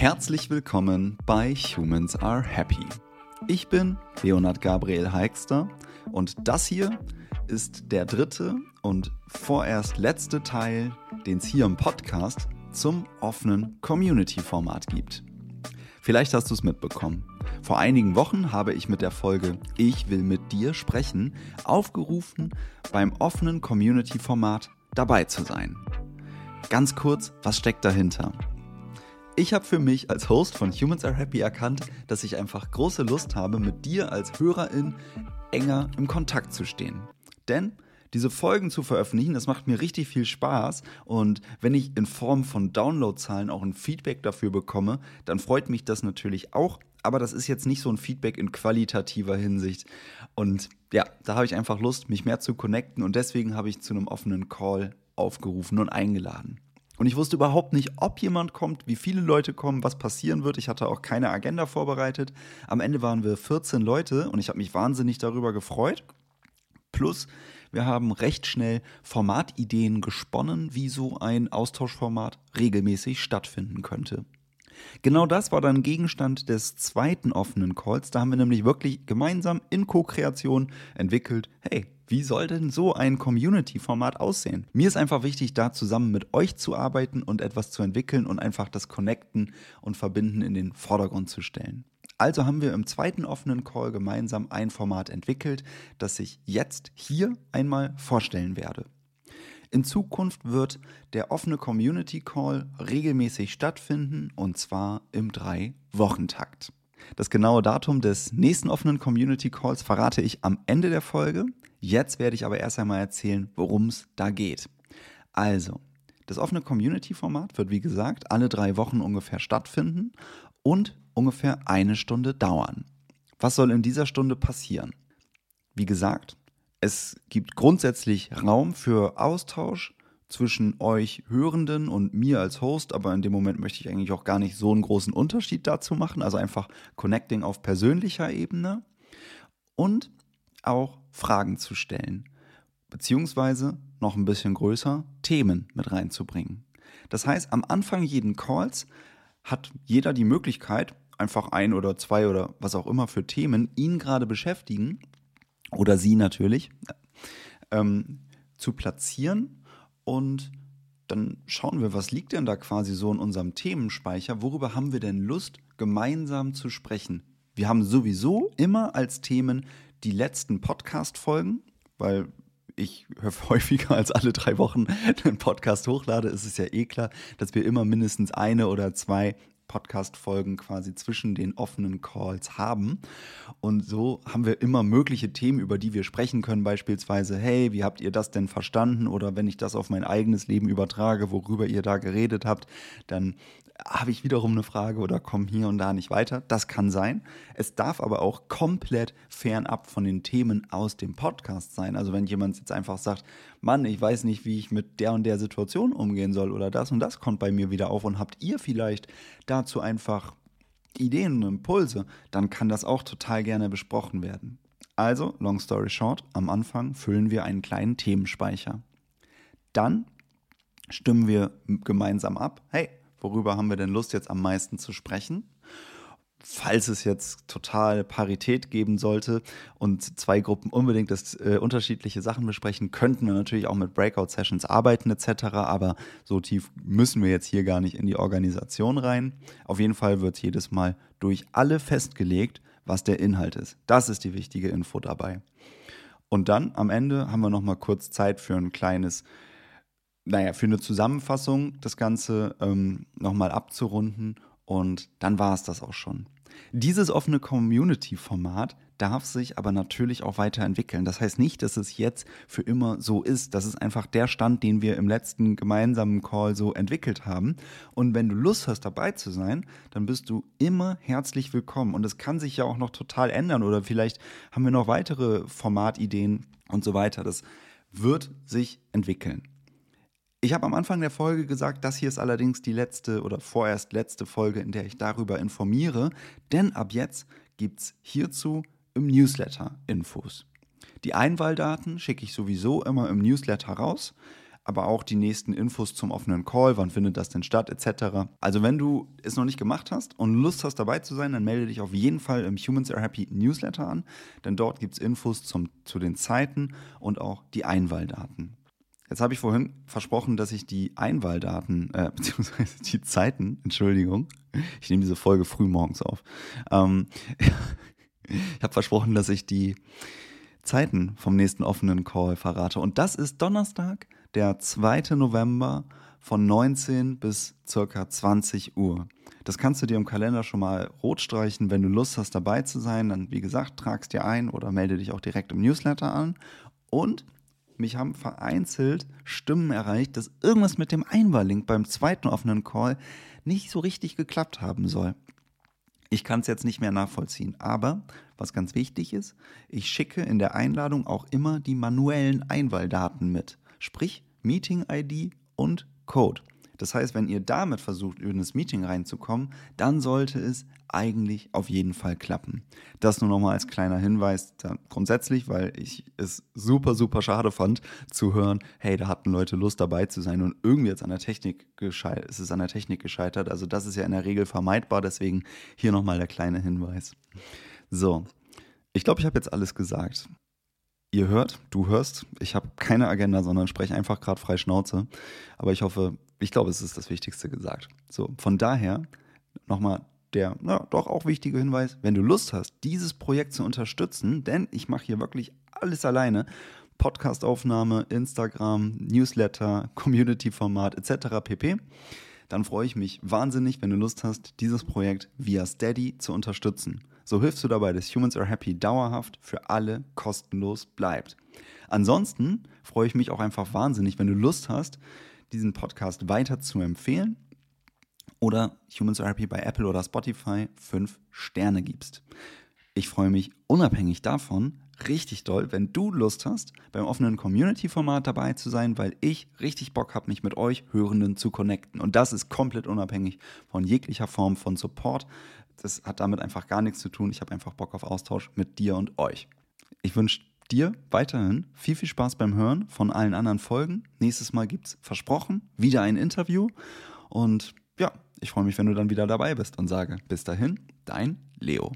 Herzlich willkommen bei Humans Are Happy. Ich bin Leonard Gabriel Heikster und das hier ist der dritte und vorerst letzte Teil, den es hier im Podcast zum offenen Community-Format gibt. Vielleicht hast du es mitbekommen. Vor einigen Wochen habe ich mit der Folge Ich will mit dir sprechen aufgerufen, beim offenen Community-Format dabei zu sein. Ganz kurz, was steckt dahinter? Ich habe für mich als Host von Humans Are Happy erkannt, dass ich einfach große Lust habe, mit dir als Hörerin enger im Kontakt zu stehen. Denn diese Folgen zu veröffentlichen, das macht mir richtig viel Spaß. Und wenn ich in Form von Downloadzahlen auch ein Feedback dafür bekomme, dann freut mich das natürlich auch. Aber das ist jetzt nicht so ein Feedback in qualitativer Hinsicht. Und ja, da habe ich einfach Lust, mich mehr zu connecten. Und deswegen habe ich zu einem offenen Call aufgerufen und eingeladen. Und ich wusste überhaupt nicht, ob jemand kommt, wie viele Leute kommen, was passieren wird. Ich hatte auch keine Agenda vorbereitet. Am Ende waren wir 14 Leute und ich habe mich wahnsinnig darüber gefreut. Plus, wir haben recht schnell Formatideen gesponnen, wie so ein Austauschformat regelmäßig stattfinden könnte. Genau das war dann Gegenstand des zweiten offenen Calls. Da haben wir nämlich wirklich gemeinsam in Co-Kreation entwickelt, hey, wie soll denn so ein Community-Format aussehen? Mir ist einfach wichtig, da zusammen mit euch zu arbeiten und etwas zu entwickeln und einfach das Connecten und Verbinden in den Vordergrund zu stellen. Also haben wir im zweiten offenen Call gemeinsam ein Format entwickelt, das ich jetzt hier einmal vorstellen werde. In Zukunft wird der offene Community Call regelmäßig stattfinden und zwar im Drei-Wochentakt. Das genaue Datum des nächsten offenen Community Calls verrate ich am Ende der Folge. Jetzt werde ich aber erst einmal erzählen, worum es da geht. Also, das offene Community-Format wird wie gesagt alle drei Wochen ungefähr stattfinden und ungefähr eine Stunde dauern. Was soll in dieser Stunde passieren? Wie gesagt, es gibt grundsätzlich Raum für Austausch zwischen euch Hörenden und mir als Host, aber in dem Moment möchte ich eigentlich auch gar nicht so einen großen Unterschied dazu machen, also einfach Connecting auf persönlicher Ebene und auch Fragen zu stellen, beziehungsweise noch ein bisschen größer Themen mit reinzubringen. Das heißt, am Anfang jeden Calls hat jeder die Möglichkeit, einfach ein oder zwei oder was auch immer für Themen ihn gerade beschäftigen oder sie natürlich, ähm, zu platzieren und dann schauen wir, was liegt denn da quasi so in unserem Themenspeicher, worüber haben wir denn Lust, gemeinsam zu sprechen. Wir haben sowieso immer als Themen die letzten Podcast-Folgen, weil ich häufiger als alle drei Wochen einen Podcast hochlade, ist es ja eh klar, dass wir immer mindestens eine oder zwei Podcast-Folgen quasi zwischen den offenen Calls haben. Und so haben wir immer mögliche Themen, über die wir sprechen können. Beispielsweise, hey, wie habt ihr das denn verstanden? Oder wenn ich das auf mein eigenes Leben übertrage, worüber ihr da geredet habt, dann habe ich wiederum eine Frage oder komme hier und da nicht weiter. Das kann sein. Es darf aber auch komplett fernab von den Themen aus dem Podcast sein. Also wenn jemand jetzt einfach sagt, Mann, ich weiß nicht, wie ich mit der und der Situation umgehen soll oder das und das kommt bei mir wieder auf und habt ihr vielleicht dazu einfach Ideen und Impulse, dann kann das auch total gerne besprochen werden. Also, long story short, am Anfang füllen wir einen kleinen Themenspeicher. Dann stimmen wir gemeinsam ab, hey, worüber haben wir denn Lust jetzt am meisten zu sprechen? Falls es jetzt total Parität geben sollte und zwei Gruppen unbedingt das, äh, unterschiedliche Sachen besprechen, könnten wir natürlich auch mit Breakout-Sessions arbeiten etc. Aber so tief müssen wir jetzt hier gar nicht in die Organisation rein. Auf jeden Fall wird jedes Mal durch alle festgelegt, was der Inhalt ist. Das ist die wichtige Info dabei. Und dann am Ende haben wir noch mal kurz Zeit für ein kleines naja, für eine Zusammenfassung das Ganze ähm, nochmal abzurunden und dann war es das auch schon. Dieses offene Community-Format darf sich aber natürlich auch weiterentwickeln. Das heißt nicht, dass es jetzt für immer so ist. Das ist einfach der Stand, den wir im letzten gemeinsamen Call so entwickelt haben. Und wenn du Lust hast, dabei zu sein, dann bist du immer herzlich willkommen. Und es kann sich ja auch noch total ändern oder vielleicht haben wir noch weitere Formatideen und so weiter. Das wird sich entwickeln. Ich habe am Anfang der Folge gesagt, das hier ist allerdings die letzte oder vorerst letzte Folge, in der ich darüber informiere, denn ab jetzt gibt es hierzu im Newsletter Infos. Die Einwahldaten schicke ich sowieso immer im Newsletter raus, aber auch die nächsten Infos zum offenen Call, wann findet das denn statt, etc. Also wenn du es noch nicht gemacht hast und Lust hast dabei zu sein, dann melde dich auf jeden Fall im Humans Are Happy Newsletter an, denn dort gibt es Infos zum, zu den Zeiten und auch die Einwahldaten. Jetzt habe ich vorhin versprochen, dass ich die Einwahldaten, äh, beziehungsweise die Zeiten, Entschuldigung, ich nehme diese Folge früh morgens auf. Ähm, ich habe versprochen, dass ich die Zeiten vom nächsten offenen Call verrate. Und das ist Donnerstag, der 2. November von 19 bis circa 20 Uhr. Das kannst du dir im Kalender schon mal rot streichen, wenn du Lust hast dabei zu sein. Dann, wie gesagt, tragst dir ein oder melde dich auch direkt im Newsletter an. Und mich haben vereinzelt Stimmen erreicht, dass irgendwas mit dem Einwahllink beim zweiten offenen Call nicht so richtig geklappt haben soll. Ich kann es jetzt nicht mehr nachvollziehen, aber was ganz wichtig ist, ich schicke in der Einladung auch immer die manuellen Einwahldaten mit, sprich Meeting-ID und Code. Das heißt, wenn ihr damit versucht, in das Meeting reinzukommen, dann sollte es eigentlich auf jeden Fall klappen. Das nur nochmal als kleiner Hinweis grundsätzlich, weil ich es super, super schade fand zu hören, hey, da hatten Leute Lust dabei zu sein und irgendwie jetzt an der Technik gescheitert, es ist an der Technik gescheitert. Also das ist ja in der Regel vermeidbar, deswegen hier nochmal der kleine Hinweis. So, ich glaube, ich habe jetzt alles gesagt. Ihr hört, du hörst, ich habe keine Agenda, sondern spreche einfach gerade frei Schnauze. Aber ich hoffe, ich glaube, es ist das Wichtigste gesagt. So, von daher nochmal der na, doch auch wichtige Hinweis, wenn du Lust hast, dieses Projekt zu unterstützen, denn ich mache hier wirklich alles alleine. Podcastaufnahme, Instagram, Newsletter, Community-Format etc. pp. Dann freue ich mich wahnsinnig, wenn du Lust hast, dieses Projekt via Steady zu unterstützen. So hilfst du dabei, dass Humans Are Happy dauerhaft für alle kostenlos bleibt. Ansonsten freue ich mich auch einfach wahnsinnig, wenn du Lust hast, diesen Podcast weiter zu empfehlen oder Humans Are Happy bei Apple oder Spotify fünf Sterne gibst. Ich freue mich unabhängig davon richtig doll, wenn du Lust hast, beim offenen Community-Format dabei zu sein, weil ich richtig Bock habe, mich mit euch Hörenden zu connecten. Und das ist komplett unabhängig von jeglicher Form von Support. Das hat damit einfach gar nichts zu tun. Ich habe einfach Bock auf Austausch mit dir und euch. Ich wünsche dir weiterhin viel, viel Spaß beim Hören von allen anderen Folgen. Nächstes Mal gibt es versprochen wieder ein Interview. Und ja, ich freue mich, wenn du dann wieder dabei bist und sage bis dahin, dein Leo.